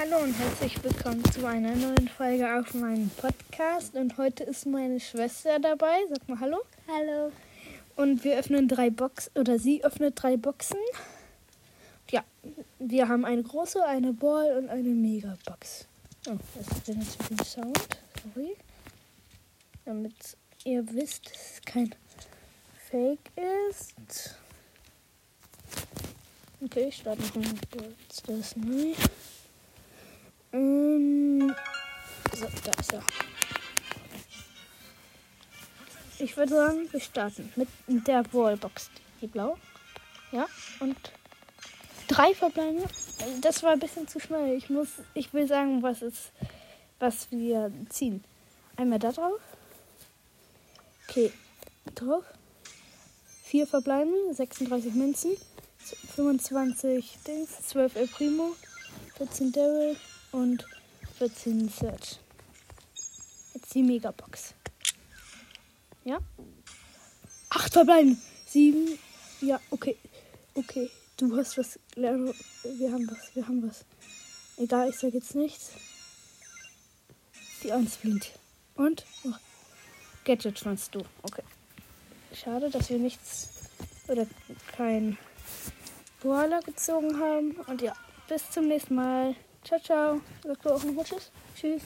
Hallo und herzlich willkommen zu einer neuen Folge auf meinem Podcast. Und heute ist meine Schwester dabei. Sag mal Hallo. Hallo. Und wir öffnen drei Boxen, oder sie öffnet drei Boxen. Ja, wir haben eine große, eine Ball und eine Megabox. Oh, das ist jetzt mit dem Sound. Sorry. Damit ihr wisst, dass es kein Fake ist. Okay, ich starte noch mal kurz das neu. Ähm, so, da ist er. Ich würde sagen, wir starten mit der Wallbox. Die blau. Ja, und drei verbleiben. Das war ein bisschen zu schnell. Ich muss, ich will sagen, was ist, was wir ziehen. Einmal da drauf. Okay, drauf. Vier verbleiben, 36 Münzen, 25 Dings, 12 El Primo, 14 Daryl und 14 Search. Jetzt die Megabox. Ja? Acht verbleiben. Sieben. Ja, okay. Okay. Du hast was. Wir haben was. Wir haben was. Egal, ich sag jetzt nichts. Die Eins blinkt. Und? Oh. Gadget fandst du. Okay. Schade, dass wir nichts oder kein Boiler gezogen haben. Und ja, bis zum nächsten Mal. Ciao, ciao. Sagst du auch noch Tschüss? Tschüss.